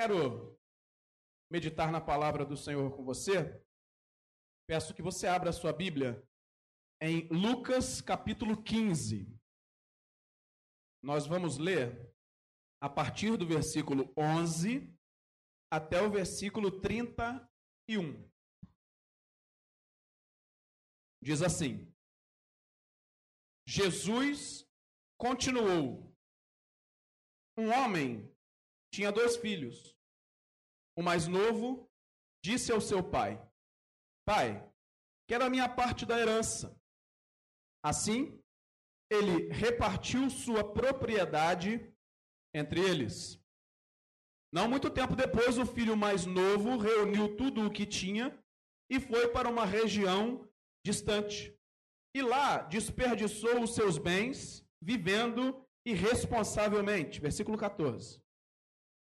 Quero meditar na palavra do Senhor com você. Peço que você abra a sua Bíblia em Lucas capítulo 15. Nós vamos ler a partir do versículo 11 até o versículo 31. Diz assim: Jesus continuou. Um homem tinha dois filhos. O mais novo disse ao seu pai: Pai, quero a minha parte da herança. Assim, ele repartiu sua propriedade entre eles. Não muito tempo depois, o filho mais novo reuniu tudo o que tinha e foi para uma região distante. E lá desperdiçou os seus bens, vivendo irresponsavelmente. Versículo 14.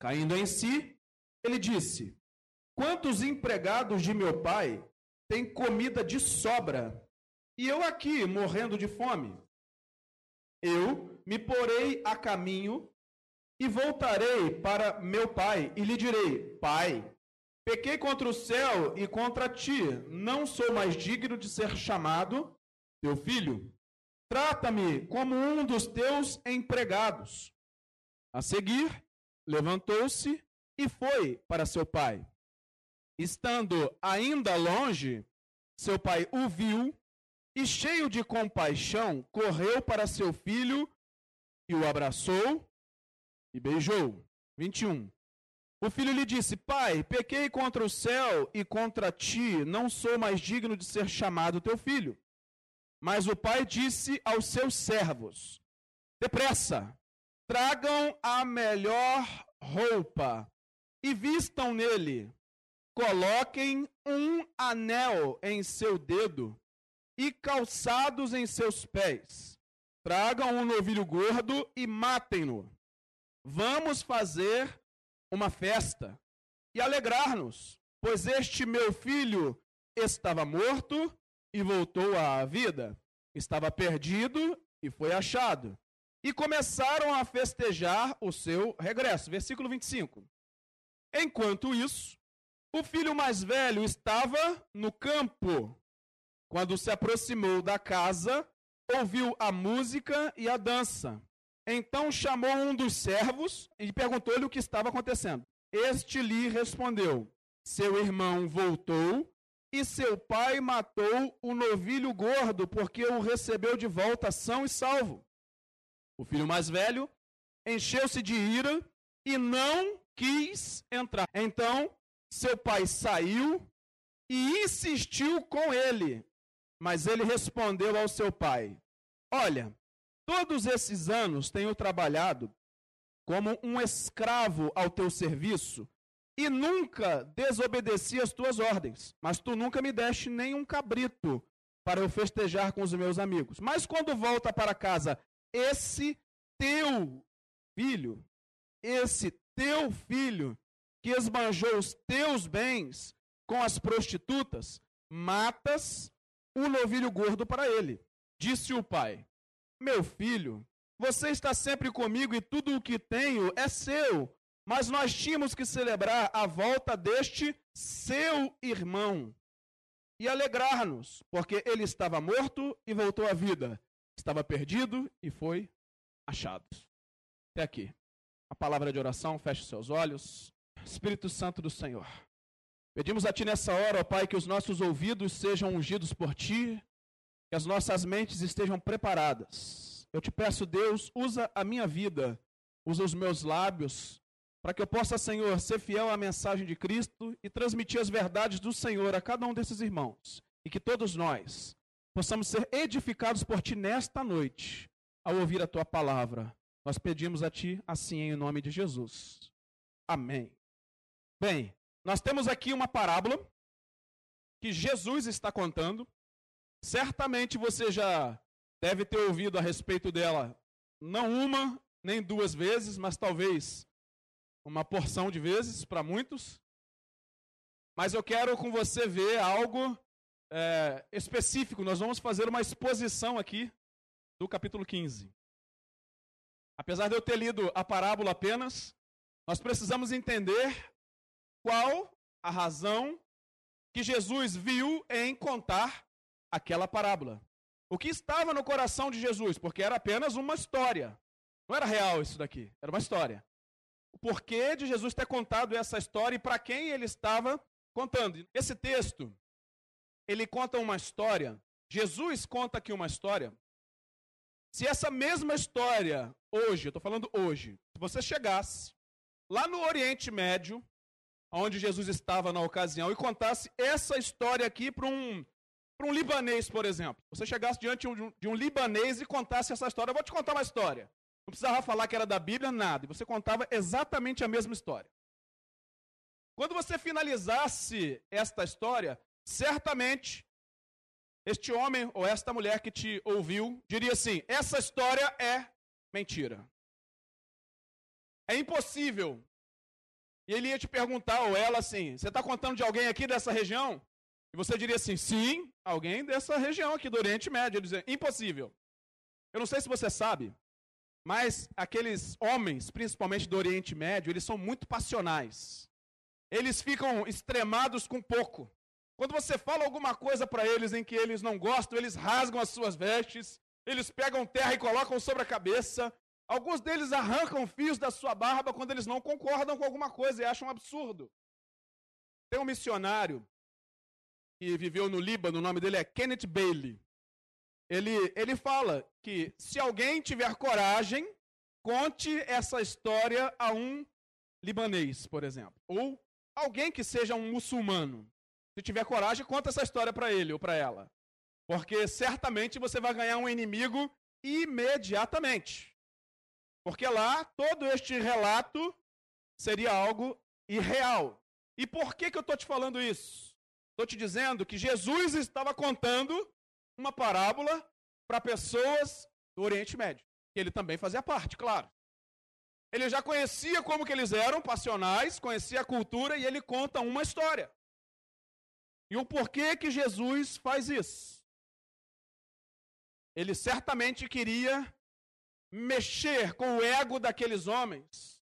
Caindo em si, ele disse: Quantos empregados de meu pai têm comida de sobra, e eu aqui morrendo de fome? Eu me porei a caminho e voltarei para meu pai e lhe direi: Pai, pequei contra o céu e contra ti, não sou mais digno de ser chamado teu filho. Trata-me como um dos teus empregados. A seguir, levantou-se e foi para seu pai. Estando ainda longe, seu pai o viu e, cheio de compaixão, correu para seu filho e o abraçou e beijou. 21. O filho lhe disse: Pai, pequei contra o céu e contra ti, não sou mais digno de ser chamado teu filho. Mas o pai disse aos seus servos: Depressa, Tragam a melhor roupa e vistam nele. Coloquem um anel em seu dedo e calçados em seus pés. Tragam um novilho gordo e matem-no. Vamos fazer uma festa e alegrar-nos, pois este meu filho estava morto e voltou à vida, estava perdido e foi achado e começaram a festejar o seu regresso. Versículo 25. Enquanto isso, o filho mais velho estava no campo. Quando se aproximou da casa, ouviu a música e a dança. Então chamou um dos servos e perguntou-lhe o que estava acontecendo. Este lhe respondeu: Seu irmão voltou e seu pai matou o novilho gordo, porque o recebeu de volta são e salvo. O filho mais velho encheu-se de ira e não quis entrar. Então, seu pai saiu e insistiu com ele. Mas ele respondeu ao seu pai: Olha, todos esses anos tenho trabalhado como um escravo ao teu serviço e nunca desobedeci as tuas ordens, mas tu nunca me deste nem um cabrito para eu festejar com os meus amigos. Mas quando volta para casa esse teu filho, esse teu filho que esbanjou os teus bens com as prostitutas, matas o novilho gordo para ele. Disse o pai: Meu filho, você está sempre comigo e tudo o que tenho é seu. Mas nós tínhamos que celebrar a volta deste seu irmão e alegrar-nos, porque ele estava morto e voltou à vida estava perdido e foi achado. Até aqui. A palavra de oração, feche seus olhos. Espírito Santo do Senhor. Pedimos a Ti nessa hora, ó Pai, que os nossos ouvidos sejam ungidos por Ti, que as nossas mentes estejam preparadas. Eu te peço, Deus, usa a minha vida, usa os meus lábios, para que eu possa, Senhor, ser fiel à mensagem de Cristo e transmitir as verdades do Senhor a cada um desses irmãos. E que todos nós possamos ser edificados por Ti nesta noite, ao ouvir a Tua palavra. Nós pedimos a Ti assim em nome de Jesus. Amém. Bem, nós temos aqui uma parábola que Jesus está contando. Certamente você já deve ter ouvido a respeito dela, não uma nem duas vezes, mas talvez uma porção de vezes para muitos. Mas eu quero com você ver algo é, específico. Nós vamos fazer uma exposição aqui do capítulo 15. Apesar de eu ter lido a parábola apenas, nós precisamos entender qual a razão que Jesus viu em contar aquela parábola. O que estava no coração de Jesus, porque era apenas uma história. Não era real isso daqui, era uma história. O porquê de Jesus ter contado essa história e para quem ele estava contando. Esse texto, ele conta uma história, Jesus conta aqui uma história. Se essa mesma história, hoje, eu estou falando hoje, se você chegasse lá no Oriente Médio, onde Jesus estava na ocasião, e contasse essa história aqui para um, um libanês, por exemplo. Você chegasse diante de um, de um libanês e contasse essa história. Eu vou te contar uma história. Não precisava falar que era da Bíblia, nada. E você contava exatamente a mesma história. Quando você finalizasse esta história, certamente este homem ou esta mulher que te ouviu diria assim: essa história é mentira. É impossível e ele ia te perguntar, ou ela assim, você está contando de alguém aqui dessa região? E você diria assim, sim, alguém dessa região aqui do Oriente Médio. Ele dizia, impossível. Eu não sei se você sabe, mas aqueles homens, principalmente do Oriente Médio, eles são muito passionais. Eles ficam extremados com pouco. Quando você fala alguma coisa para eles em que eles não gostam, eles rasgam as suas vestes, eles pegam terra e colocam sobre a cabeça, Alguns deles arrancam fios da sua barba quando eles não concordam com alguma coisa e acham absurdo. Tem um missionário que viveu no Líbano, o nome dele é Kenneth Bailey. Ele, ele fala que se alguém tiver coragem, conte essa história a um libanês, por exemplo. Ou alguém que seja um muçulmano. Se tiver coragem, conta essa história para ele ou para ela. Porque certamente você vai ganhar um inimigo imediatamente. Porque lá todo este relato seria algo irreal. E por que, que eu estou te falando isso? Estou te dizendo que Jesus estava contando uma parábola para pessoas do Oriente Médio. Que ele também fazia parte, claro. Ele já conhecia como que eles eram passionais, conhecia a cultura e ele conta uma história. E o porquê que Jesus faz isso? Ele certamente queria mexer com o ego daqueles homens.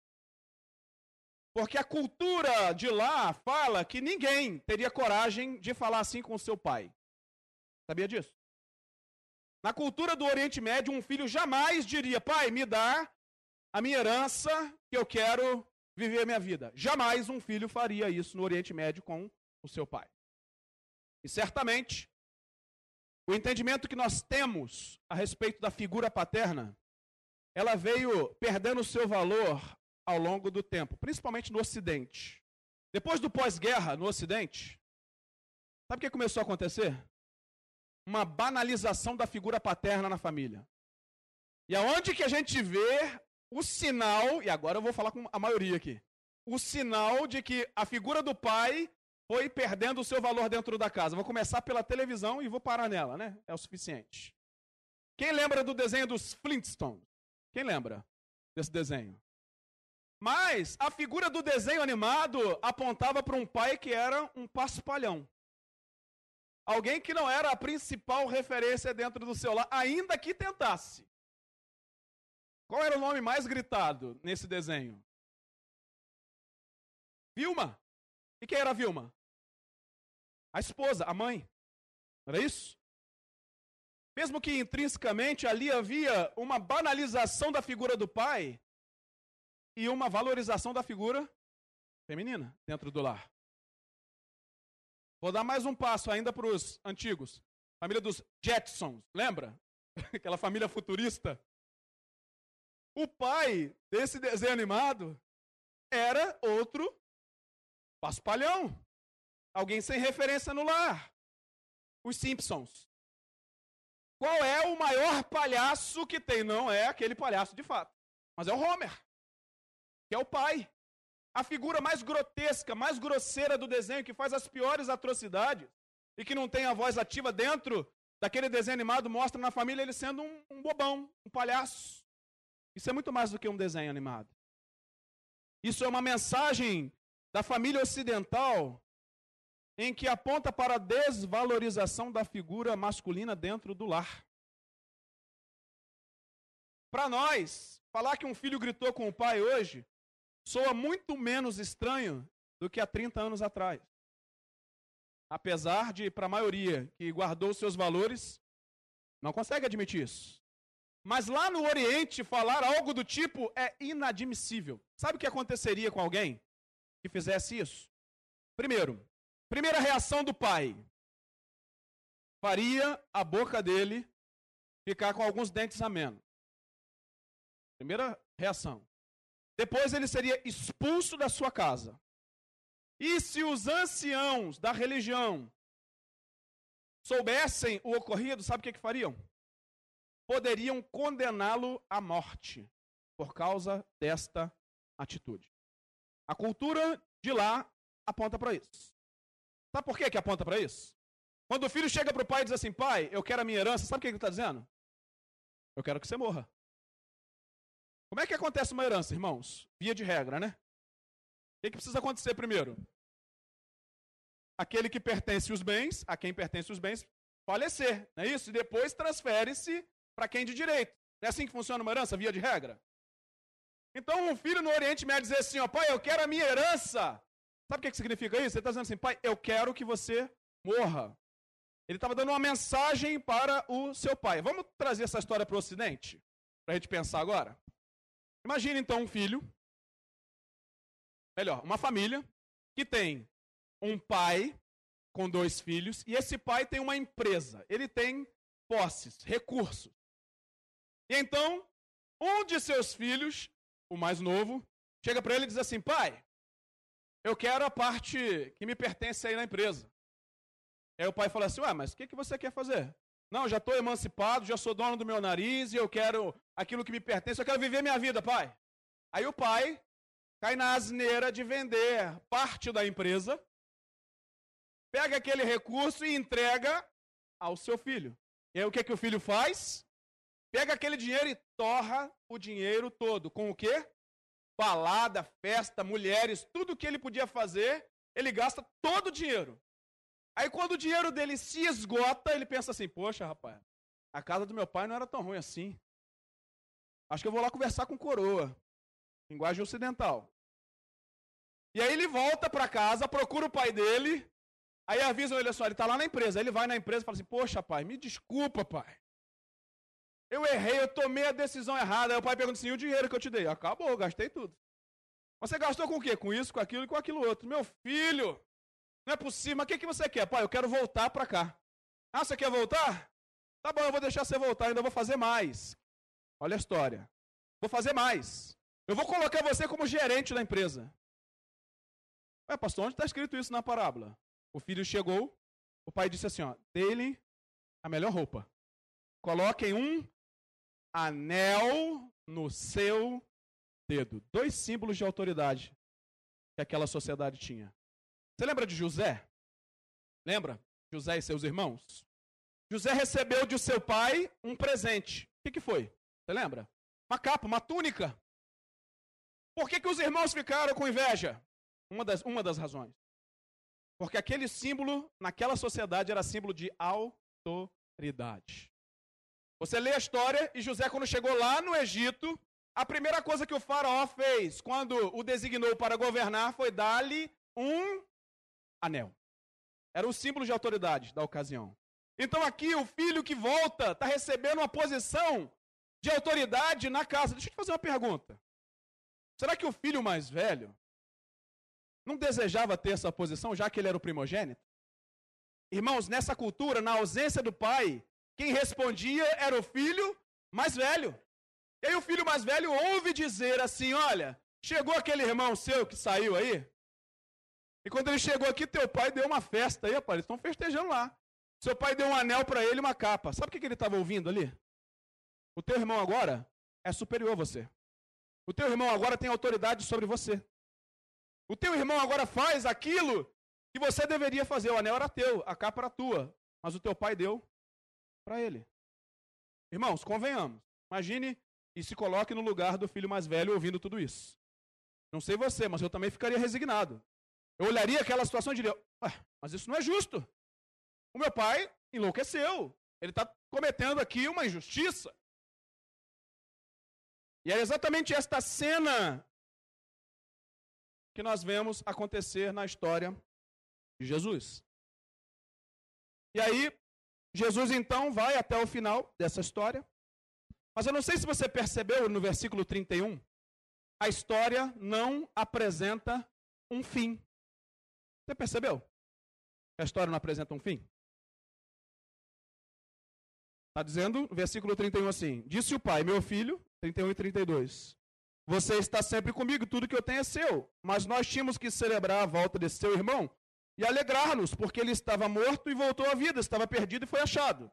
Porque a cultura de lá fala que ninguém teria coragem de falar assim com seu pai. Sabia disso? Na cultura do Oriente Médio, um filho jamais diria: Pai, me dá a minha herança que eu quero viver a minha vida. Jamais um filho faria isso no Oriente Médio com o seu pai. E certamente, o entendimento que nós temos a respeito da figura paterna ela veio perdendo seu valor ao longo do tempo, principalmente no Ocidente. Depois do pós-guerra no Ocidente, sabe o que começou a acontecer? Uma banalização da figura paterna na família. E aonde que a gente vê o sinal, e agora eu vou falar com a maioria aqui, o sinal de que a figura do pai foi perdendo o seu valor dentro da casa. Vou começar pela televisão e vou parar nela, né? É o suficiente. Quem lembra do desenho dos Flintstones? Quem lembra desse desenho? Mas a figura do desenho animado apontava para um pai que era um paspalhão. Alguém que não era a principal referência dentro do seu lar, ainda que tentasse. Qual era o nome mais gritado nesse desenho? Vilma. E quem era Vilma? A esposa, a mãe. Era isso? Mesmo que intrinsecamente ali havia uma banalização da figura do pai e uma valorização da figura feminina dentro do lar. Vou dar mais um passo ainda para os antigos. Família dos Jetsons, lembra? Aquela família futurista. O pai desse desenho animado era outro paspalhão. Alguém sem referência no lar. Os Simpsons. Qual é o maior palhaço que tem? Não é aquele palhaço de fato, mas é o Homer, que é o pai. a figura mais grotesca, mais grosseira do desenho, que faz as piores atrocidades e que não tem a voz ativa dentro daquele desenho animado, mostra na família ele sendo um, um bobão, um palhaço. Isso é muito mais do que um desenho animado. Isso é uma mensagem da família ocidental em que aponta para a desvalorização da figura masculina dentro do lar. Para nós, falar que um filho gritou com o pai hoje soa muito menos estranho do que há 30 anos atrás. Apesar de, para a maioria que guardou seus valores, não consegue admitir isso. Mas lá no Oriente, falar algo do tipo é inadmissível. Sabe o que aconteceria com alguém que fizesse isso? Primeiro, primeira reação do pai: faria a boca dele ficar com alguns dentes a menos. Primeira reação. Depois ele seria expulso da sua casa. E se os anciãos da religião soubessem o ocorrido, sabe o que, que fariam? Poderiam condená-lo à morte por causa desta atitude. A cultura de lá aponta para isso. Sabe por que, que aponta para isso? Quando o filho chega para o pai e diz assim: Pai, eu quero a minha herança, sabe o que ele está dizendo? Eu quero que você morra. Como é que acontece uma herança, irmãos? Via de regra, né? O que, que precisa acontecer primeiro? Aquele que pertence os bens, a quem pertence os bens, falecer, não é isso? E depois transfere-se para quem de direito. Não é assim que funciona uma herança, via de regra? Então um filho no Oriente vai dizer assim, ó, pai, eu quero a minha herança. Sabe o que, que significa isso? Ele está dizendo assim, pai, eu quero que você morra. Ele estava dando uma mensagem para o seu pai. Vamos trazer essa história para o Ocidente? Para a gente pensar agora? Imagine então um filho, melhor, uma família que tem um pai com dois filhos e esse pai tem uma empresa. Ele tem posses, recursos. E então, um de seus filhos, o mais novo, chega para ele e diz assim: Pai, eu quero a parte que me pertence aí na empresa. Aí o pai fala assim: Ué, mas o que, que você quer fazer? Não, já estou emancipado, já sou dono do meu nariz e eu quero aquilo que me pertence, eu quero viver minha vida, pai. Aí o pai cai na asneira de vender parte da empresa, pega aquele recurso e entrega ao seu filho. E aí o que, que o filho faz? Pega aquele dinheiro e torra o dinheiro todo. Com o quê? Balada, festa, mulheres, tudo que ele podia fazer, ele gasta todo o dinheiro. Aí quando o dinheiro dele se esgota, ele pensa assim: Poxa, rapaz, a casa do meu pai não era tão ruim assim. Acho que eu vou lá conversar com coroa. Linguagem ocidental. E aí ele volta para casa, procura o pai dele. Aí avisam ele só, ele está lá na empresa. Aí ele vai na empresa e fala assim: Poxa, pai, me desculpa, pai. Eu errei, eu tomei a decisão errada. Aí o pai pergunta assim: e o dinheiro que eu te dei? Acabou, gastei tudo. Você gastou com o quê? Com isso, com aquilo e com aquilo outro. Meu filho, não é possível. Mas o que, que você quer? Pai, eu quero voltar para cá. Ah, você quer voltar? Tá bom, eu vou deixar você voltar, ainda vou fazer mais. Olha a história. Vou fazer mais. Eu vou colocar você como gerente da empresa. Ué, pastor, onde está escrito isso na parábola? O filho chegou, o pai disse assim: ó, dê-lhe a melhor roupa. Coloquem um anel no seu dedo. Dois símbolos de autoridade que aquela sociedade tinha. Você lembra de José? Lembra? José e seus irmãos? José recebeu de seu pai um presente. O que, que foi? Você lembra? Uma capa, uma túnica. Por que, que os irmãos ficaram com inveja? Uma das, uma das razões. Porque aquele símbolo, naquela sociedade, era símbolo de autoridade. Você lê a história e José, quando chegou lá no Egito, a primeira coisa que o faraó fez quando o designou para governar foi dar-lhe um anel. Era o símbolo de autoridade da ocasião. Então aqui o filho que volta está recebendo uma posição de autoridade na casa. Deixa eu te fazer uma pergunta. Será que o filho mais velho não desejava ter essa posição, já que ele era o primogênito? Irmãos, nessa cultura, na ausência do pai, quem respondia era o filho mais velho. E aí o filho mais velho ouve dizer assim: Olha, chegou aquele irmão seu que saiu aí, e quando ele chegou aqui, teu pai deu uma festa aí, rapaz. Eles estão festejando lá. Seu pai deu um anel para ele e uma capa. Sabe o que, que ele estava ouvindo ali? O teu irmão agora é superior a você. O teu irmão agora tem autoridade sobre você. O teu irmão agora faz aquilo que você deveria fazer. O anel era teu, a capa era tua, mas o teu pai deu para ele. Irmãos, convenhamos. Imagine e se coloque no lugar do filho mais velho ouvindo tudo isso. Não sei você, mas eu também ficaria resignado. Eu olharia aquela situação e diria: mas isso não é justo. O meu pai enlouqueceu. Ele está cometendo aqui uma injustiça. E é exatamente esta cena que nós vemos acontecer na história de Jesus. E aí, Jesus então vai até o final dessa história. Mas eu não sei se você percebeu no versículo 31, a história não apresenta um fim. Você percebeu? A história não apresenta um fim? Está dizendo, versículo 31 assim: Disse o pai, meu filho, 31 e 32. Você está sempre comigo, tudo que eu tenho é seu. Mas nós tínhamos que celebrar a volta desse seu irmão e alegrar-nos, porque ele estava morto e voltou à vida, estava perdido e foi achado.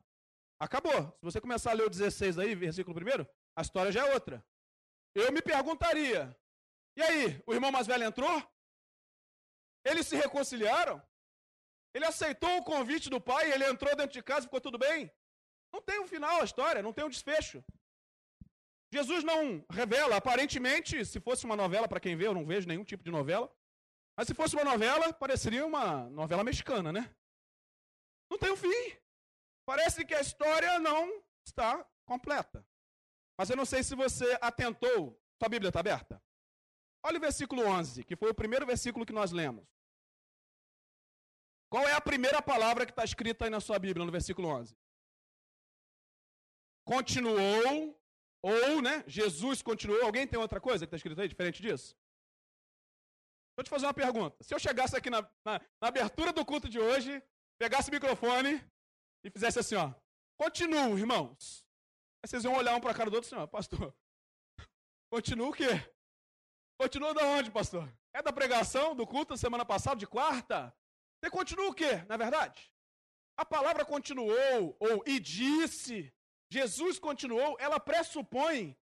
Acabou. Se você começar a ler o 16 aí, versículo 1, a história já é outra. Eu me perguntaria: e aí, o irmão mais velho entrou? Eles se reconciliaram? Ele aceitou o convite do pai, ele entrou dentro de casa ficou tudo bem? Não tem um final a história, não tem um desfecho. Jesus não revela, aparentemente, se fosse uma novela, para quem vê, eu não vejo nenhum tipo de novela, mas se fosse uma novela, pareceria uma novela mexicana, né? Não tem um fim. Parece que a história não está completa. Mas eu não sei se você atentou. Sua Bíblia está aberta? Olha o versículo 11, que foi o primeiro versículo que nós lemos. Qual é a primeira palavra que está escrita aí na sua Bíblia, no versículo 11? continuou, ou, né, Jesus continuou. Alguém tem outra coisa que está escrito aí, diferente disso? Vou te fazer uma pergunta. Se eu chegasse aqui na, na, na abertura do culto de hoje, pegasse o microfone e fizesse assim, ó. Continuo, irmãos. Aí vocês iam olhar um para a cara do outro assim, ó, pastor. Continua o quê? Continua da onde, pastor? É da pregação do culto da semana passada, de quarta? Você continua o quê, na verdade? A palavra continuou, ou e disse, Jesus continuou, ela pressupõe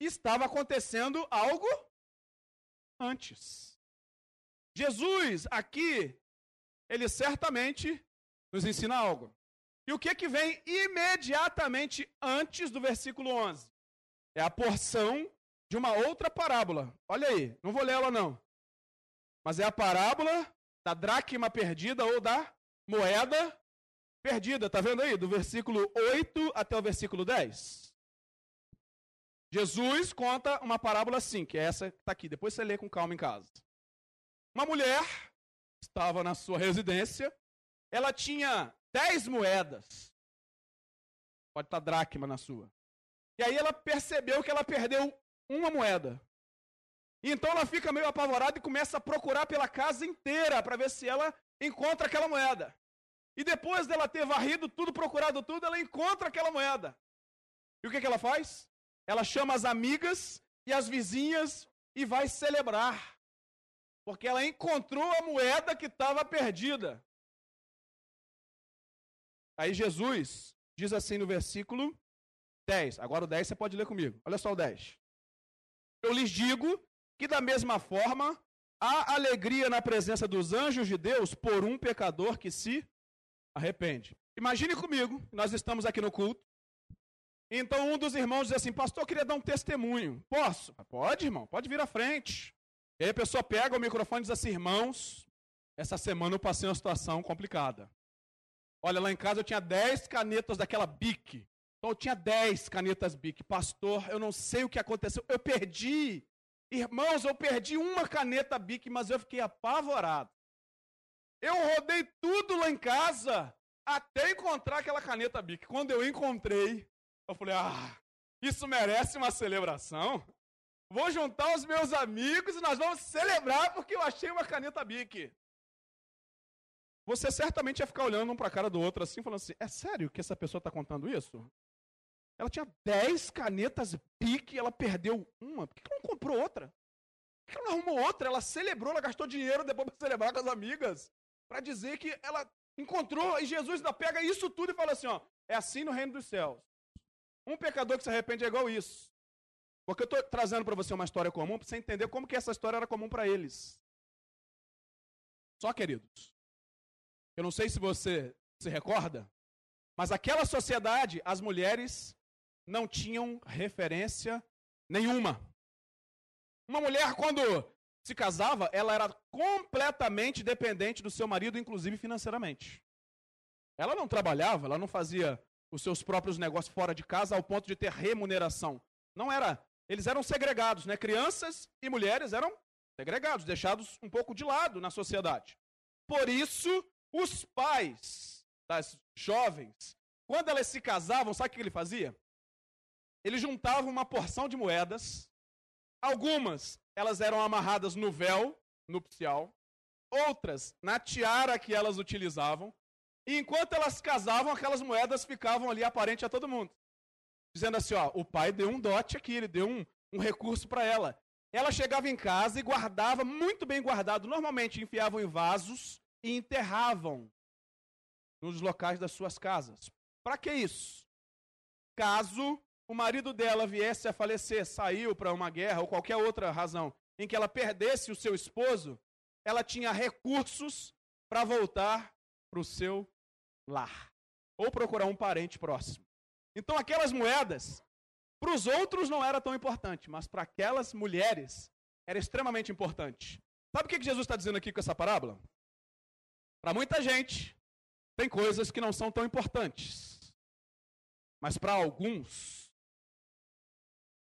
estava acontecendo algo antes. Jesus, aqui, ele certamente nos ensina algo. E o que que vem imediatamente antes do versículo 11? É a porção de uma outra parábola. Olha aí, não vou ler ela não. Mas é a parábola da dracma perdida ou da moeda perdida, tá vendo aí? Do versículo 8 até o versículo 10. Jesus conta uma parábola assim, que é essa que está aqui. Depois você lê com calma em casa. Uma mulher estava na sua residência, ela tinha 10 moedas. Pode estar tá dracma na sua. E aí ela percebeu que ela perdeu uma moeda. E então ela fica meio apavorada e começa a procurar pela casa inteira para ver se ela encontra aquela moeda. E depois dela ter varrido tudo, procurado tudo, ela encontra aquela moeda. E o que, que ela faz? Ela chama as amigas e as vizinhas e vai celebrar. Porque ela encontrou a moeda que estava perdida. Aí Jesus diz assim no versículo 10. Agora o 10 você pode ler comigo. Olha só o 10. Eu lhes digo que da mesma forma há alegria na presença dos anjos de Deus por um pecador que se arrepende. Imagine comigo, nós estamos aqui no culto. Então um dos irmãos diz assim: Pastor, eu queria dar um testemunho. Posso? Pode, irmão, pode vir à frente. E aí a pessoa pega o microfone e diz assim: Irmãos, essa semana eu passei uma situação complicada. Olha, lá em casa eu tinha 10 canetas daquela BIC. Então eu tinha 10 canetas BIC. Pastor, eu não sei o que aconteceu. Eu perdi. Irmãos, eu perdi uma caneta BIC, mas eu fiquei apavorado. Eu rodei tudo lá em casa até encontrar aquela caneta Bic. Quando eu encontrei, eu falei: ah, isso merece uma celebração. Vou juntar os meus amigos e nós vamos celebrar porque eu achei uma caneta Bic. Você certamente ia ficar olhando um para a cara do outro assim, falando assim: é sério que essa pessoa está contando isso? Ela tinha 10 canetas Bic e ela perdeu uma. Por que ela não comprou outra? Por que ela não arrumou outra? Ela celebrou, ela gastou dinheiro depois para celebrar com as amigas para dizer que ela encontrou, e Jesus ainda pega isso tudo e fala assim: ó, é assim no reino dos céus. Um pecador que se arrepende é igual isso. Porque eu estou trazendo para você uma história comum para você entender como que essa história era comum para eles. Só, queridos. Eu não sei se você se recorda, mas aquela sociedade, as mulheres não tinham referência nenhuma. Uma mulher, quando se casava, ela era completamente dependente do seu marido, inclusive financeiramente. Ela não trabalhava, ela não fazia os seus próprios negócios fora de casa ao ponto de ter remuneração. Não era. Eles eram segregados, né? Crianças e mulheres eram segregados, deixados um pouco de lado na sociedade. Por isso, os pais das jovens, quando elas se casavam, sabe o que ele fazia? Ele juntava uma porção de moedas. Algumas elas eram amarradas no véu nupcial, outras na tiara que elas utilizavam, e enquanto elas casavam, aquelas moedas ficavam ali aparente a todo mundo. Dizendo assim, ó, o pai deu um dote aqui, ele deu um, um recurso para ela. Ela chegava em casa e guardava, muito bem guardado, normalmente enfiavam em vasos e enterravam nos locais das suas casas. Para que isso? Caso o marido dela viesse a falecer, saiu para uma guerra ou qualquer outra razão em que ela perdesse o seu esposo, ela tinha recursos para voltar para o seu lar. Ou procurar um parente próximo. Então aquelas moedas, para os outros não era tão importante, mas para aquelas mulheres era extremamente importante. Sabe o que Jesus está dizendo aqui com essa parábola? Para muita gente, tem coisas que não são tão importantes. Mas para alguns,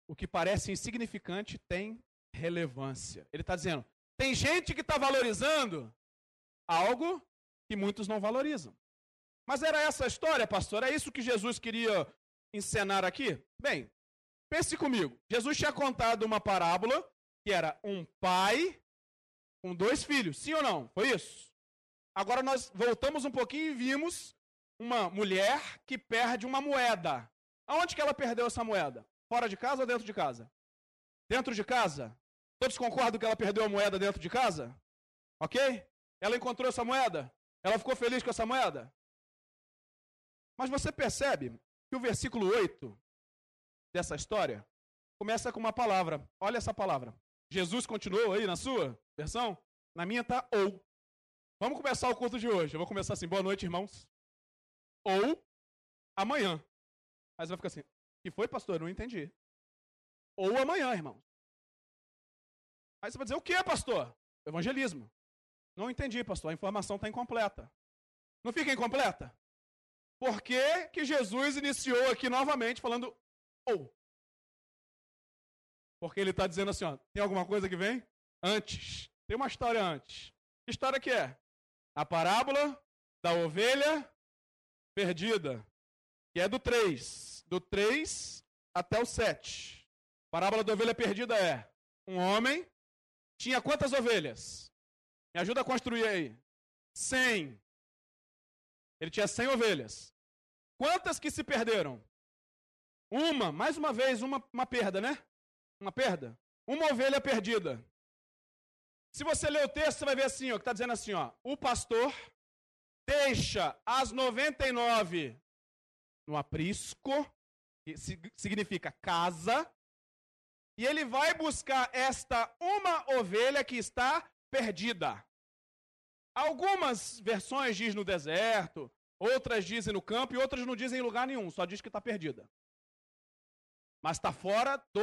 o que parece insignificante tem relevância. Ele está dizendo: tem gente que está valorizando algo que muitos não valorizam. Mas era essa a história, pastor? É isso que Jesus queria encenar aqui? Bem, pense comigo. Jesus tinha contado uma parábola que era um pai com dois filhos. Sim ou não? Foi isso? Agora nós voltamos um pouquinho e vimos uma mulher que perde uma moeda. Aonde que ela perdeu essa moeda? Fora de casa ou dentro de casa? Dentro de casa? Todos concordam que ela perdeu a moeda dentro de casa? Ok? Ela encontrou essa moeda? Ela ficou feliz com essa moeda? Mas você percebe que o versículo 8 dessa história começa com uma palavra. Olha essa palavra. Jesus continuou aí na sua versão? Na minha tá ou. Vamos começar o culto de hoje. Eu vou começar assim: boa noite, irmãos. Ou amanhã. Mas vai ficar assim: que foi, pastor? Eu não entendi. Ou amanhã, irmãos. Aí você vai dizer: o que, pastor? Evangelismo. Não entendi, pastor. A informação está incompleta. Não fica incompleta? Por que, que Jesus iniciou aqui novamente falando ou? Porque ele está dizendo assim, ó, tem alguma coisa que vem? Antes. Tem uma história antes. Que história que é? A parábola da ovelha perdida. Que é do 3. Do 3 até o 7. A parábola da ovelha perdida é: um homem tinha quantas ovelhas? Me ajuda a construir aí. 100. Ele tinha 100 ovelhas. Quantas que se perderam? Uma, mais uma vez, uma, uma perda, né? Uma perda. Uma ovelha perdida. Se você ler o texto, você vai ver assim, ó, que está dizendo assim, ó, o pastor deixa as 99 no aprisco, que significa casa, e ele vai buscar esta uma ovelha que está perdida. Algumas versões diz no deserto, outras dizem no campo e outras não dizem em lugar nenhum, só diz que está perdida. Mas está fora do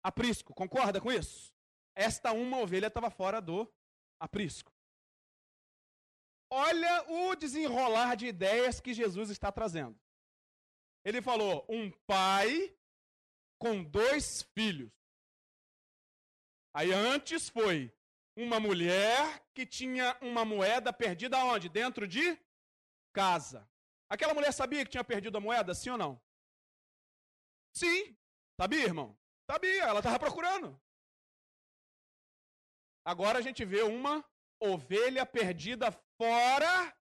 aprisco, concorda com isso? Esta uma ovelha estava fora do aprisco. Olha o desenrolar de ideias que Jesus está trazendo. Ele falou: um pai com dois filhos. Aí antes foi uma mulher que tinha uma moeda perdida onde? Dentro de casa. Aquela mulher sabia que tinha perdido a moeda, sim ou não? Sim. Sabia, irmão? Sabia, ela estava procurando. Agora a gente vê uma ovelha perdida fora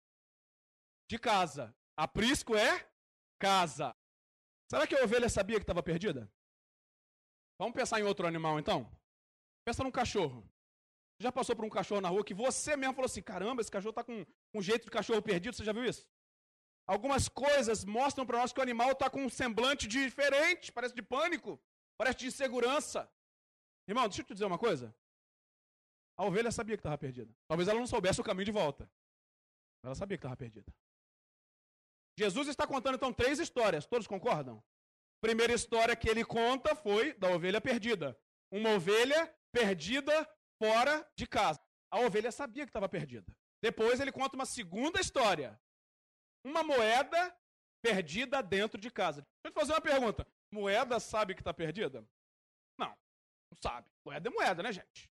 de casa. Aprisco é casa. Será que a ovelha sabia que estava perdida? Vamos pensar em outro animal então? Pensa num cachorro. Já passou por um cachorro na rua que você mesmo falou assim: caramba, esse cachorro está com um jeito de cachorro perdido, você já viu isso? Algumas coisas mostram para nós que o animal está com um semblante diferente, parece de pânico, parece de insegurança. Irmão, deixa eu te dizer uma coisa. A ovelha sabia que estava perdida. Talvez ela não soubesse o caminho de volta. Ela sabia que estava perdida. Jesus está contando então três histórias. Todos concordam? Primeira história que ele conta foi da ovelha perdida. Uma ovelha perdida fora de casa. A ovelha sabia que estava perdida. Depois ele conta uma segunda história. Uma moeda perdida dentro de casa. Deixa eu te fazer uma pergunta. Moeda sabe que está perdida? Não, não sabe. Moeda é moeda, né, gente?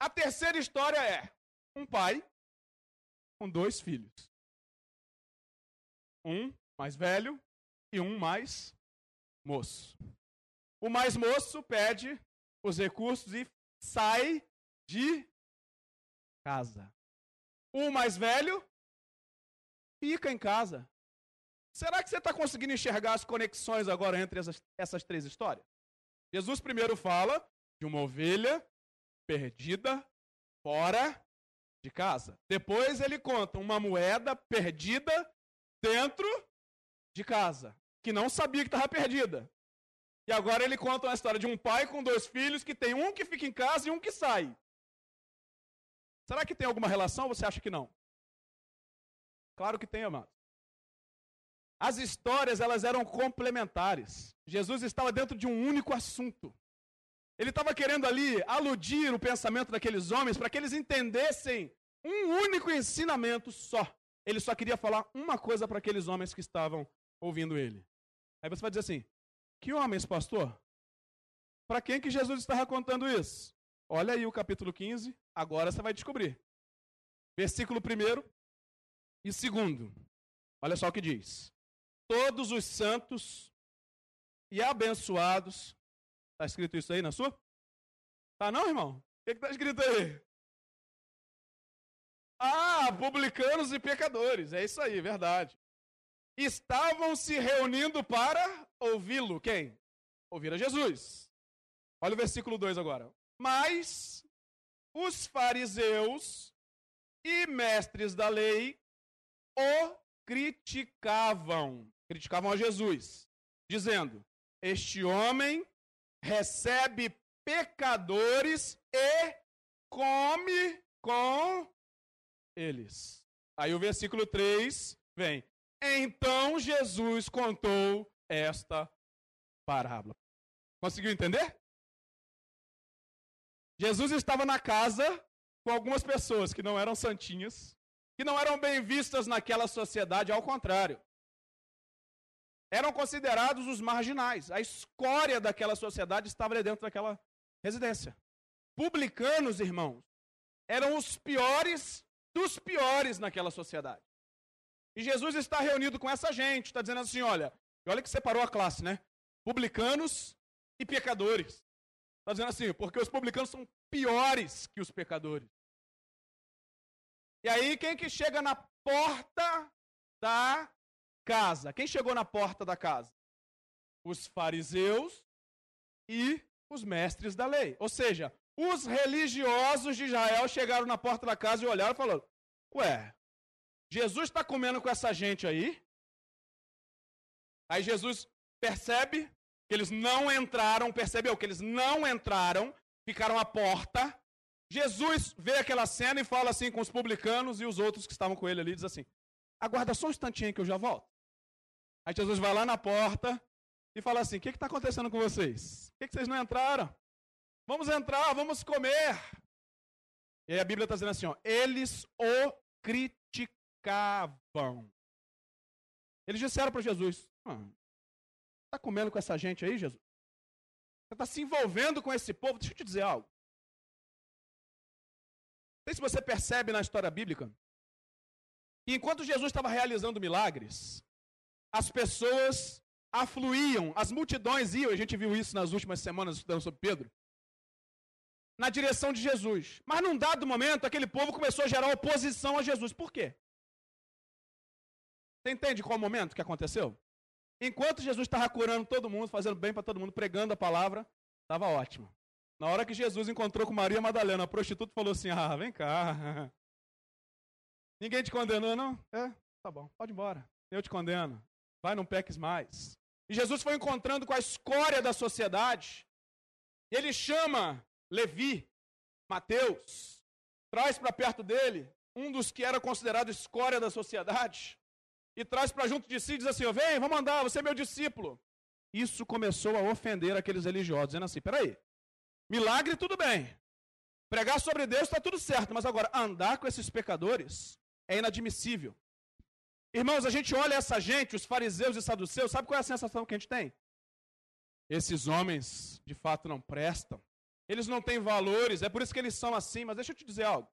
A terceira história é um pai com dois filhos. Um mais velho e um mais moço. O mais moço pede os recursos e sai de casa. O mais velho fica em casa. Será que você está conseguindo enxergar as conexões agora entre essas, essas três histórias? Jesus primeiro fala de uma ovelha perdida fora de casa. Depois ele conta uma moeda perdida dentro de casa, que não sabia que estava perdida. E agora ele conta uma história de um pai com dois filhos que tem um que fica em casa e um que sai. Será que tem alguma relação? Você acha que não? Claro que tem, amado. As histórias, elas eram complementares. Jesus estava dentro de um único assunto. Ele estava querendo ali aludir o pensamento daqueles homens para que eles entendessem um único ensinamento só. Ele só queria falar uma coisa para aqueles homens que estavam ouvindo ele. Aí você vai dizer assim: que homens, pastor? Para quem que Jesus estava contando isso? Olha aí o capítulo 15, agora você vai descobrir. Versículo 1 e 2. Olha só o que diz. Todos os santos e abençoados Está escrito isso aí na sua? Tá não, irmão? O que está escrito aí? Ah, publicanos e pecadores. É isso aí, verdade. Estavam se reunindo para ouvi-lo. Quem? Ouvir a Jesus. Olha o versículo 2 agora. Mas os fariseus e mestres da lei o criticavam. Criticavam a Jesus, dizendo: Este homem recebe pecadores e come com eles. Aí o versículo 3 vem. Então Jesus contou esta parábola. Conseguiu entender? Jesus estava na casa com algumas pessoas que não eram santinhas, que não eram bem vistas naquela sociedade, ao contrário eram considerados os marginais. A escória daquela sociedade estava ali dentro daquela residência. Publicanos, irmãos, eram os piores dos piores naquela sociedade. E Jesus está reunido com essa gente, está dizendo assim: olha, olha que separou a classe, né? Publicanos e pecadores. Está dizendo assim, porque os publicanos são piores que os pecadores. E aí, quem que chega na porta da casa. Quem chegou na porta da casa? Os fariseus e os mestres da lei. Ou seja, os religiosos de Israel chegaram na porta da casa e olharam e falaram: Ué, Jesus está comendo com essa gente aí? Aí Jesus percebe que eles não entraram, percebeu que eles não entraram, ficaram à porta. Jesus vê aquela cena e fala assim com os publicanos e os outros que estavam com ele ali, diz assim: Aguarda só um instantinho que eu já volto. Aí Jesus vai lá na porta e fala assim: O que está acontecendo com vocês? Por que, que vocês não entraram? Vamos entrar, vamos comer. E aí a Bíblia está dizendo assim: ó, eles o criticavam. Eles disseram para Jesus: Está comendo com essa gente aí, Jesus? Você está se envolvendo com esse povo? Deixa eu te dizer algo. Não sei se você percebe na história bíblica que enquanto Jesus estava realizando milagres, as pessoas afluíam, as multidões iam, a gente viu isso nas últimas semanas estudando sobre Pedro, na direção de Jesus. Mas num dado momento, aquele povo começou a gerar oposição a Jesus. Por quê? Você entende qual o momento que aconteceu? Enquanto Jesus estava curando todo mundo, fazendo bem para todo mundo, pregando a palavra, estava ótimo. Na hora que Jesus encontrou com Maria Madalena, a prostituta falou assim: Ah, vem cá. Ninguém te condenou, não? É, tá bom, pode ir embora. Eu te condeno vai, não peques mais. E Jesus foi encontrando com a escória da sociedade. Ele chama Levi, Mateus, traz para perto dele um dos que era considerado escória da sociedade e traz para junto de si e diz assim: Vem, vamos andar, você é meu discípulo. Isso começou a ofender aqueles religiosos, dizendo assim: Peraí, milagre tudo bem, pregar sobre Deus está tudo certo, mas agora andar com esses pecadores é inadmissível. Irmãos, a gente olha essa gente, os fariseus e saduceus, sabe qual é a sensação que a gente tem? Esses homens de fato não prestam. Eles não têm valores, é por isso que eles são assim. Mas deixa eu te dizer algo.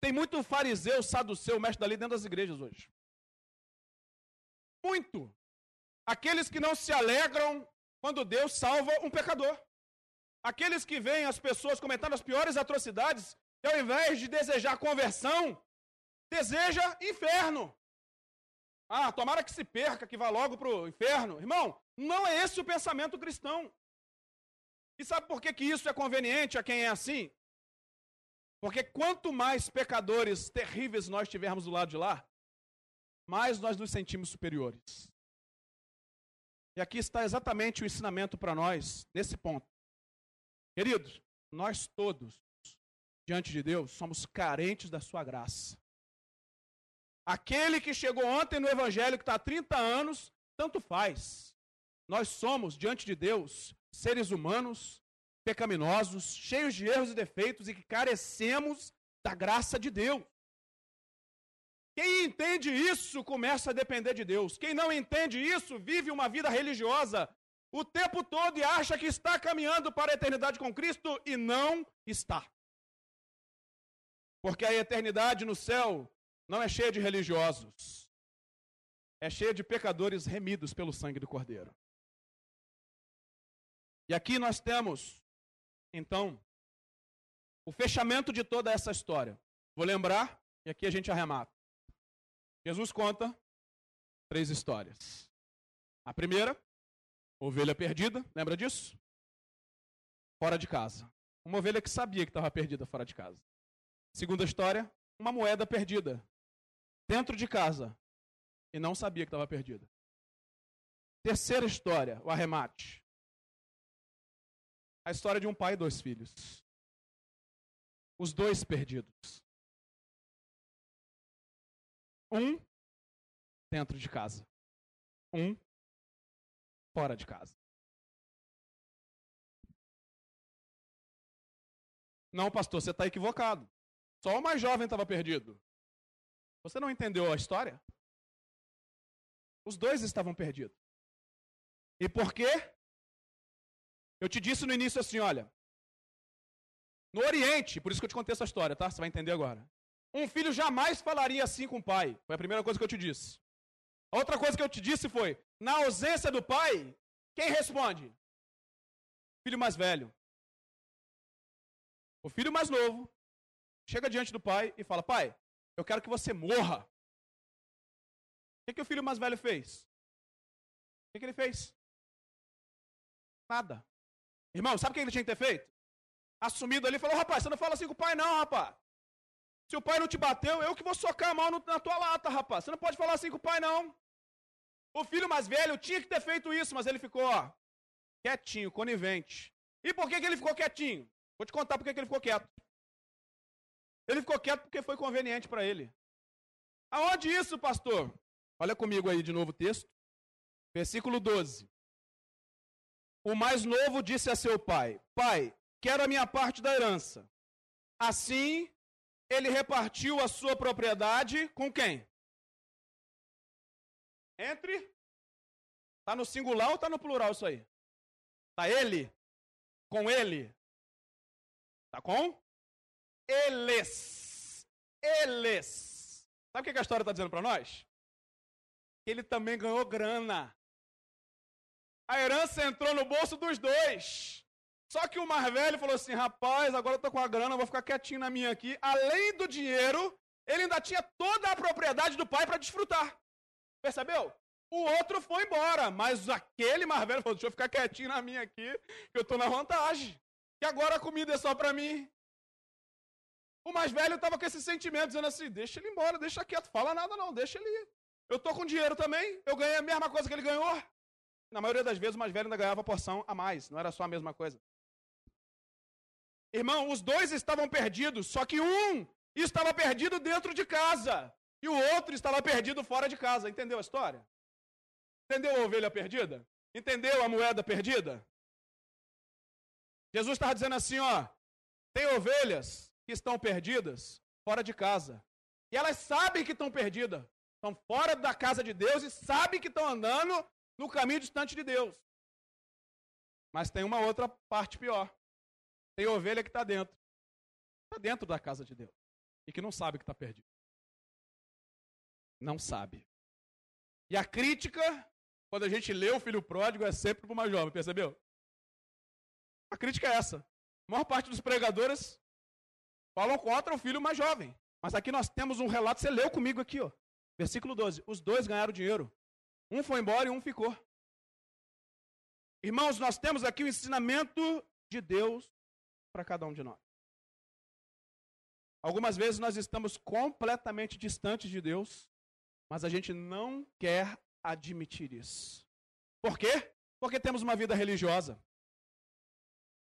Tem muito fariseu, saduceu, mestre da lei dentro das igrejas hoje. Muito. Aqueles que não se alegram quando Deus salva um pecador. Aqueles que veem as pessoas cometendo as piores atrocidades, e ao invés de desejar conversão, deseja inferno. Ah, tomara que se perca, que vá logo para o inferno. Irmão, não é esse o pensamento cristão. E sabe por que, que isso é conveniente a quem é assim? Porque quanto mais pecadores terríveis nós tivermos do lado de lá, mais nós nos sentimos superiores. E aqui está exatamente o ensinamento para nós, nesse ponto. Queridos, nós todos, diante de Deus, somos carentes da sua graça. Aquele que chegou ontem no Evangelho, que está há 30 anos, tanto faz. Nós somos, diante de Deus, seres humanos, pecaminosos, cheios de erros e defeitos e que carecemos da graça de Deus. Quem entende isso começa a depender de Deus. Quem não entende isso vive uma vida religiosa o tempo todo e acha que está caminhando para a eternidade com Cristo e não está. Porque a eternidade no céu não é cheia de religiosos, é cheia de pecadores remidos pelo sangue do Cordeiro. E aqui nós temos, então, o fechamento de toda essa história. Vou lembrar, e aqui a gente arremata. Jesus conta três histórias. A primeira, ovelha perdida, lembra disso? Fora de casa. Uma ovelha que sabia que estava perdida fora de casa. Segunda história, uma moeda perdida dentro de casa e não sabia que estava perdida. Terceira história, o arremate. A história de um pai e dois filhos. Os dois perdidos. Um dentro de casa. Um fora de casa. Não, pastor, você está equivocado. Só o mais jovem estava perdido. Você não entendeu a história? Os dois estavam perdidos. E por quê? Eu te disse no início assim, olha. No Oriente, por isso que eu te contei essa história, tá? Você vai entender agora. Um filho jamais falaria assim com o pai. Foi a primeira coisa que eu te disse. A outra coisa que eu te disse foi: na ausência do pai, quem responde? filho mais velho. O filho mais novo chega diante do pai e fala: Pai, eu quero que você morra. O que, que o filho mais velho fez? O que, que ele fez? Nada. Irmão, sabe o que ele tinha que ter feito? Assumido ali falou: rapaz, você não fala assim com o pai, não, rapaz. Se o pai não te bateu, eu que vou socar a mão na tua lata, rapaz. Você não pode falar assim com o pai, não. O filho mais velho tinha que ter feito isso, mas ele ficou, ó, quietinho, conivente. E por que, que ele ficou quietinho? Vou te contar por que, que ele ficou quieto. Ele ficou quieto porque foi conveniente para ele. Aonde isso, pastor? Olha comigo aí de novo o texto. Versículo 12. O mais novo disse a seu pai: Pai, quero a minha parte da herança. Assim, ele repartiu a sua propriedade com quem? Entre? Está no singular ou está no plural isso aí? Está ele? Com ele? Está com? eles. Eles. Sabe o que a história está dizendo para nós? Ele também ganhou grana. A herança entrou no bolso dos dois. Só que o mais velho falou assim: rapaz, agora eu tô com a grana, vou ficar quietinho na minha aqui. Além do dinheiro, ele ainda tinha toda a propriedade do pai para desfrutar. Percebeu? O outro foi embora, mas aquele mais velho falou: deixa eu ficar quietinho na minha aqui, que eu estou na vantagem. Que agora a comida é só para mim. O mais velho estava com esse sentimento, dizendo assim: deixa ele embora, deixa quieto, fala nada não, deixa ele ir. Eu tô com dinheiro também, eu ganhei a mesma coisa que ele ganhou. Na maioria das vezes, o mais velho ainda ganhava porção a mais, não era só a mesma coisa. Irmão, os dois estavam perdidos, só que um estava perdido dentro de casa e o outro estava perdido fora de casa. Entendeu a história? Entendeu a ovelha perdida? Entendeu a moeda perdida? Jesus estava dizendo assim, ó, tem ovelhas que estão perdidas fora de casa. E elas sabem que estão perdidas, estão fora da casa de Deus e sabem que estão andando no caminho distante de Deus. Mas tem uma outra parte pior. Tem ovelha que está dentro. Está dentro da casa de Deus. E que não sabe que está perdido. Não sabe. E a crítica, quando a gente lê o filho pródigo, é sempre para o mais jovem, percebeu? A crítica é essa. A maior parte dos pregadores falam contra o filho mais jovem. Mas aqui nós temos um relato, você leu comigo aqui, ó. Versículo 12. Os dois ganharam dinheiro. Um foi embora e um ficou. Irmãos, nós temos aqui o ensinamento de Deus para cada um de nós. Algumas vezes nós estamos completamente distantes de Deus, mas a gente não quer admitir isso. Por quê? Porque temos uma vida religiosa.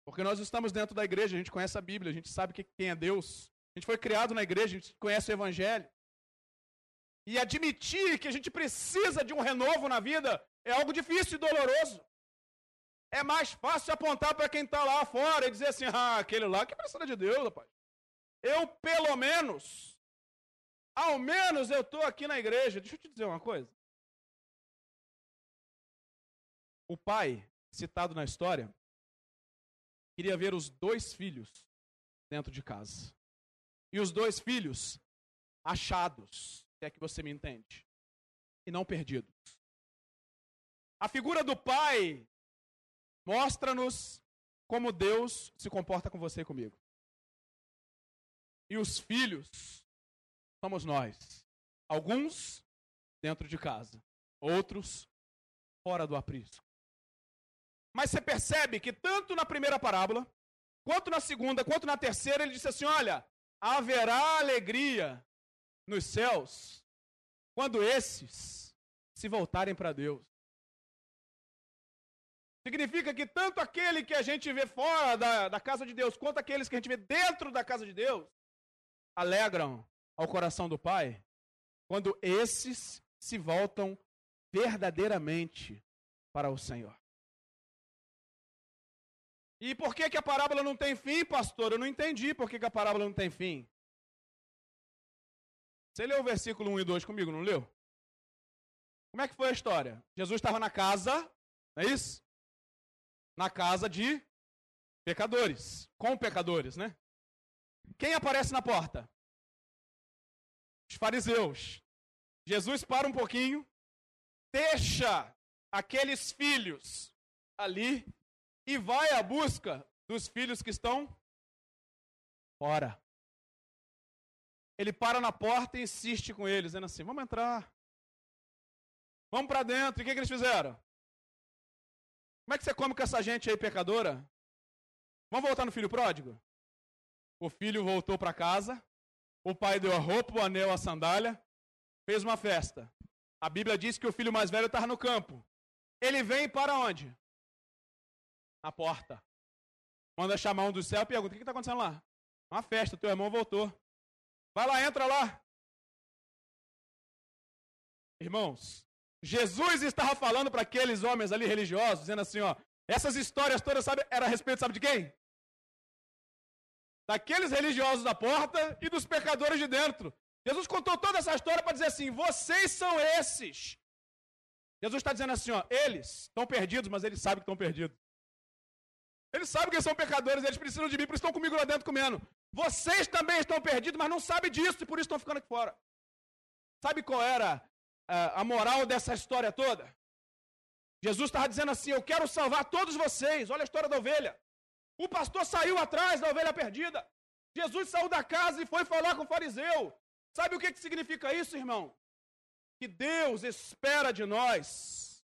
Porque nós estamos dentro da igreja, a gente conhece a Bíblia, a gente sabe quem é Deus. A gente foi criado na igreja, a gente conhece o Evangelho. E admitir que a gente precisa de um renovo na vida é algo difícil e doloroso. É mais fácil apontar para quem está lá fora e dizer assim: ah, aquele lá que é precisa de Deus, rapaz. Eu, pelo menos, ao menos eu estou aqui na igreja. Deixa eu te dizer uma coisa. O pai, citado na história, queria ver os dois filhos dentro de casa. E os dois filhos achados, se é que você me entende, e não perdidos. A figura do pai Mostra-nos como Deus se comporta com você e comigo. E os filhos somos nós. Alguns dentro de casa, outros fora do aprisco. Mas você percebe que tanto na primeira parábola, quanto na segunda, quanto na terceira, ele disse assim: olha, haverá alegria nos céus quando esses se voltarem para Deus. Significa que tanto aquele que a gente vê fora da, da casa de Deus, quanto aqueles que a gente vê dentro da casa de Deus, alegram ao coração do Pai quando esses se voltam verdadeiramente para o Senhor. E por que, que a parábola não tem fim, pastor? Eu não entendi por que, que a parábola não tem fim. Você leu o versículo 1 e 2 comigo, não leu? Como é que foi a história? Jesus estava na casa, não é isso? Na casa de pecadores, com pecadores, né? Quem aparece na porta? Os fariseus. Jesus para um pouquinho, deixa aqueles filhos ali e vai à busca dos filhos que estão fora. Ele para na porta e insiste com eles, dizendo assim: Vamos entrar. Vamos para dentro. E o que, que eles fizeram? Como é que você come com essa gente aí pecadora? Vamos voltar no filho pródigo? O filho voltou para casa, o pai deu a roupa, o anel, a sandália, fez uma festa. A Bíblia diz que o filho mais velho estava no campo. Ele vem para onde? Na porta. Manda chamar um do céu e pergunta: o que está acontecendo lá? Uma festa, teu irmão voltou. Vai lá, entra lá. Irmãos, Jesus estava falando para aqueles homens ali religiosos, dizendo assim, ó, essas histórias todas, sabe, era a respeito, sabe de quem? Daqueles religiosos da porta e dos pecadores de dentro. Jesus contou toda essa história para dizer assim: vocês são esses. Jesus está dizendo assim: ó, eles estão perdidos, mas eles sabem que estão perdidos. Eles sabem que são pecadores, eles precisam de mim, por isso estão comigo lá dentro comendo. Vocês também estão perdidos, mas não sabem disso e por isso estão ficando aqui fora. Sabe qual era a moral dessa história toda? Jesus estava dizendo assim: Eu quero salvar todos vocês. Olha a história da ovelha. O pastor saiu atrás da ovelha perdida. Jesus saiu da casa e foi falar com o fariseu. Sabe o que, que significa isso, irmão? Que Deus espera de nós,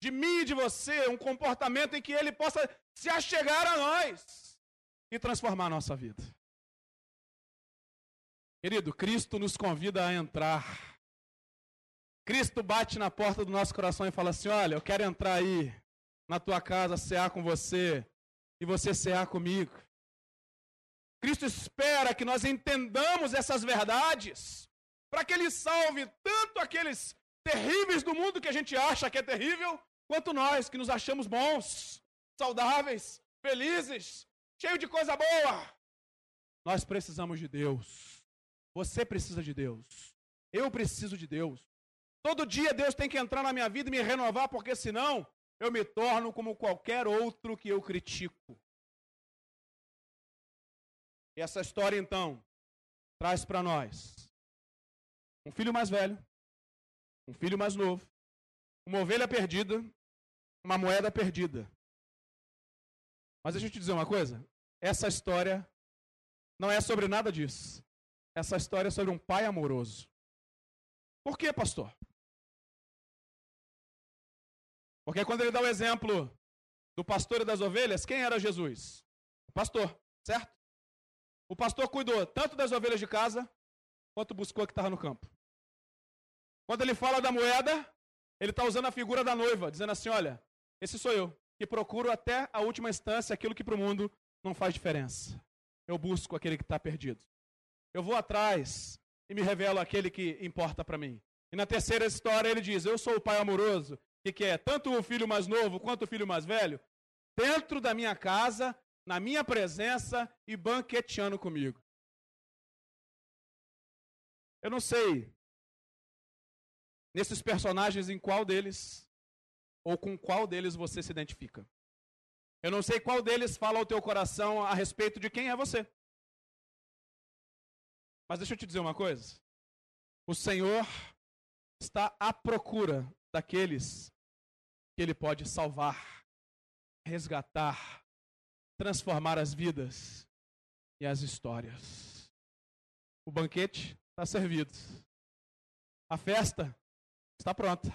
de mim e de você, um comportamento em que Ele possa se achegar a nós e transformar a nossa vida. Querido, Cristo nos convida a entrar Cristo bate na porta do nosso coração e fala assim: Olha, eu quero entrar aí na tua casa, cear com você, e você cear comigo. Cristo espera que nós entendamos essas verdades, para que Ele salve tanto aqueles terríveis do mundo que a gente acha que é terrível, quanto nós que nos achamos bons, saudáveis, felizes, cheios de coisa boa. Nós precisamos de Deus. Você precisa de Deus. Eu preciso de Deus. Todo dia Deus tem que entrar na minha vida e me renovar, porque senão eu me torno como qualquer outro que eu critico. E essa história, então, traz para nós um filho mais velho, um filho mais novo, uma ovelha perdida, uma moeda perdida. Mas deixa eu te dizer uma coisa: essa história não é sobre nada disso. Essa história é sobre um pai amoroso. Por quê, pastor? Porque quando ele dá o exemplo do pastor e das ovelhas, quem era Jesus? O pastor, certo? O pastor cuidou tanto das ovelhas de casa, quanto buscou a que estava no campo. Quando ele fala da moeda, ele está usando a figura da noiva, dizendo assim: olha, esse sou eu, que procuro até a última instância aquilo que para o mundo não faz diferença. Eu busco aquele que está perdido. Eu vou atrás e me revelo aquele que importa para mim. E na terceira história ele diz: Eu sou o pai amoroso, que quer tanto o filho mais novo quanto o filho mais velho, dentro da minha casa na minha presença e banqueteando comigo. Eu não sei nesses personagens em qual deles ou com qual deles você se identifica. Eu não sei qual deles fala ao teu coração a respeito de quem é você. Mas deixa eu te dizer uma coisa. O Senhor está à procura daqueles que Ele pode salvar, resgatar, transformar as vidas e as histórias. O banquete está servido. A festa está pronta.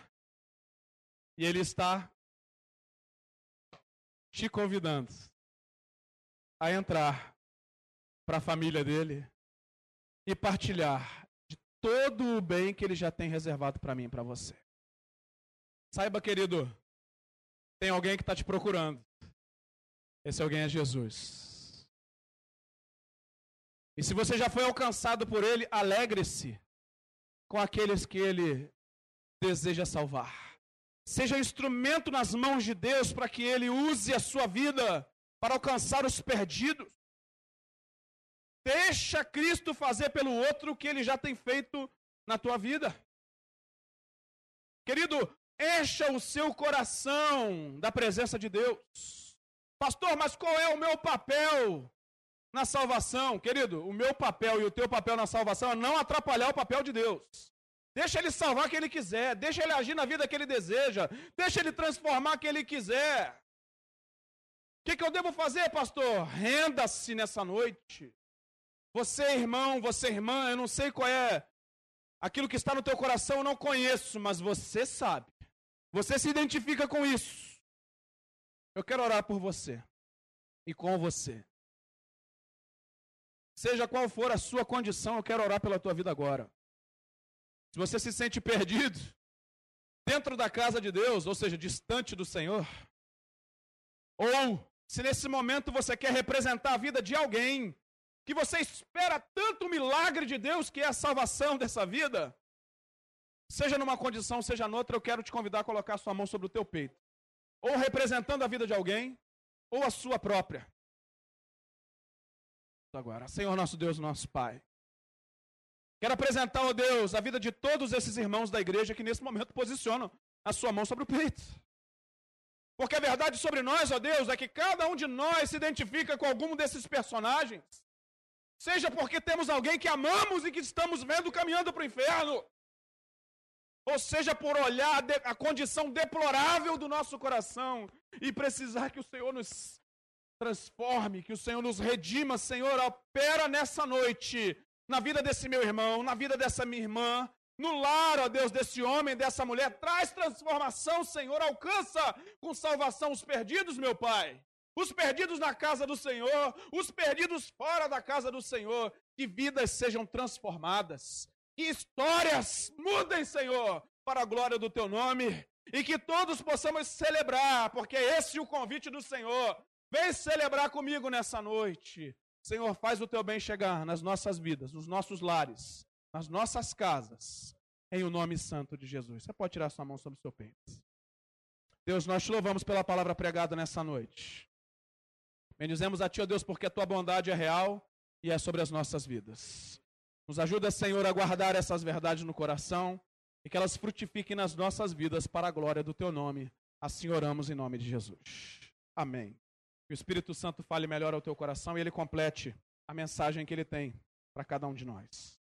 E ele está te convidando a entrar para a família dele e partilhar de todo o bem que ele já tem reservado para mim e para você. Saiba, querido, tem alguém que está te procurando. Esse alguém é Jesus. E se você já foi alcançado por Ele, alegre-se com aqueles que Ele deseja salvar. Seja instrumento nas mãos de Deus para que Ele use a sua vida para alcançar os perdidos. Deixa Cristo fazer pelo outro o que Ele já tem feito na tua vida. Querido, encha o seu coração da presença de Deus. Pastor, mas qual é o meu papel na salvação? Querido, o meu papel e o teu papel na salvação é não atrapalhar o papel de Deus. Deixa ele salvar quem ele quiser, deixa ele agir na vida que ele deseja, deixa ele transformar quem ele quiser. O que, que eu devo fazer, pastor? Renda-se nessa noite. Você, irmão, você, irmã, eu não sei qual é aquilo que está no teu coração, eu não conheço, mas você sabe. Você se identifica com isso. Eu quero orar por você e com você. Seja qual for a sua condição, eu quero orar pela tua vida agora. Se você se sente perdido dentro da casa de Deus, ou seja, distante do Senhor, ou se nesse momento você quer representar a vida de alguém que você espera tanto milagre de Deus que é a salvação dessa vida, seja numa condição, seja noutra, eu quero te convidar a colocar sua mão sobre o teu peito ou representando a vida de alguém, ou a sua própria. Agora, Senhor nosso Deus, nosso Pai. Quero apresentar, ó Deus, a vida de todos esses irmãos da igreja que nesse momento posicionam a sua mão sobre o peito. Porque a verdade sobre nós, ó Deus, é que cada um de nós se identifica com algum desses personagens. Seja porque temos alguém que amamos e que estamos vendo caminhando para o inferno, ou seja, por olhar a condição deplorável do nosso coração e precisar que o Senhor nos transforme, que o Senhor nos redima, Senhor, opera nessa noite na vida desse meu irmão, na vida dessa minha irmã, no lar, ó Deus, desse homem, dessa mulher, traz transformação, Senhor, alcança com salvação os perdidos, meu Pai. Os perdidos na casa do Senhor, os perdidos fora da casa do Senhor, que vidas sejam transformadas, que histórias mudem, Senhor, para a glória do teu nome. E que todos possamos celebrar, porque esse é o convite do Senhor. Vem celebrar comigo nessa noite. Senhor, faz o teu bem chegar nas nossas vidas, nos nossos lares, nas nossas casas, em o nome santo de Jesus. Você pode tirar sua mão sobre o seu peito. Deus, nós te louvamos pela palavra pregada nessa noite. Bendizemos a Ti, ó Deus, porque a Tua bondade é real e é sobre as nossas vidas. Nos ajuda, Senhor, a guardar essas verdades no coração e que elas frutifiquem nas nossas vidas para a glória do Teu nome. Assim oramos em nome de Jesus. Amém. Que o Espírito Santo fale melhor ao teu coração e ele complete a mensagem que ele tem para cada um de nós.